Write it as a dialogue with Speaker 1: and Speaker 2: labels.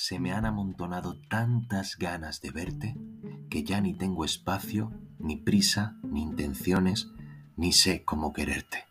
Speaker 1: se me han amontonado tantas ganas de verte que ya ni tengo espacio, ni prisa, ni intenciones, ni sé cómo quererte.